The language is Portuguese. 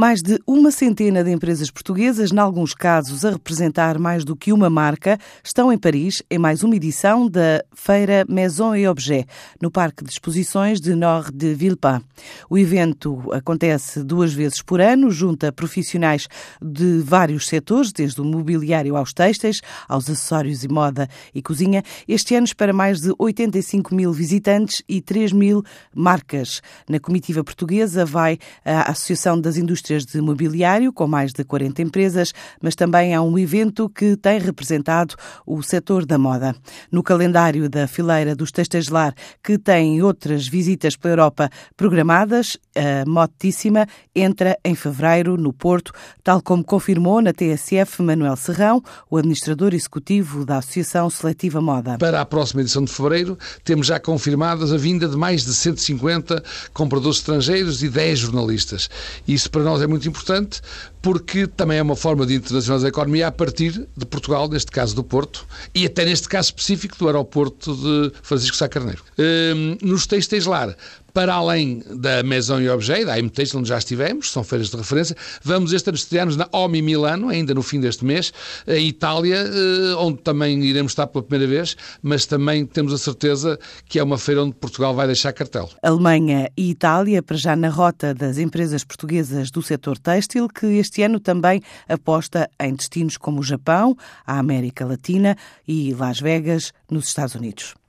Mais de uma centena de empresas portuguesas, em alguns casos a representar mais do que uma marca, estão em Paris em mais uma edição da Feira Maison et Objet, no Parque de Exposições de Nord de Villepin. O evento acontece duas vezes por ano, junta profissionais de vários setores, desde o mobiliário aos têxteis, aos acessórios e moda e cozinha. Este ano para mais de 85 mil visitantes e 3 mil marcas. Na comitiva portuguesa vai a Associação das Indústrias indústrias de mobiliário, com mais de 40 empresas, mas também há um evento que tem representado o setor da moda. No calendário da fileira dos Lar, que tem outras visitas pela Europa programadas, a Motíssima entra em fevereiro no Porto, tal como confirmou na TSF Manuel Serrão, o administrador executivo da Associação Seletiva Moda. Para a próxima edição de fevereiro, temos já confirmadas a vinda de mais de 150 compradores estrangeiros e 10 jornalistas. Isso para nós é muito importante porque também é uma forma de internacionalizar a economia a partir de Portugal, neste caso do Porto, e até neste caso específico do aeroporto de Francisco Sá Carneiro. Hum, nos textos Lar, para além da Maison e Objet, da AMTEX, onde já estivemos, são feiras de referência, vamos este ano estrear-nos na OMI Milano, ainda no fim deste mês, em Itália, eh, onde também iremos estar pela primeira vez, mas também temos a certeza que é uma feira onde Portugal vai deixar cartel. Alemanha e Itália, para já na rota das empresas portuguesas do setor têxtil, que este ano também aposta em destinos como o Japão, a América Latina e Las Vegas, nos Estados Unidos.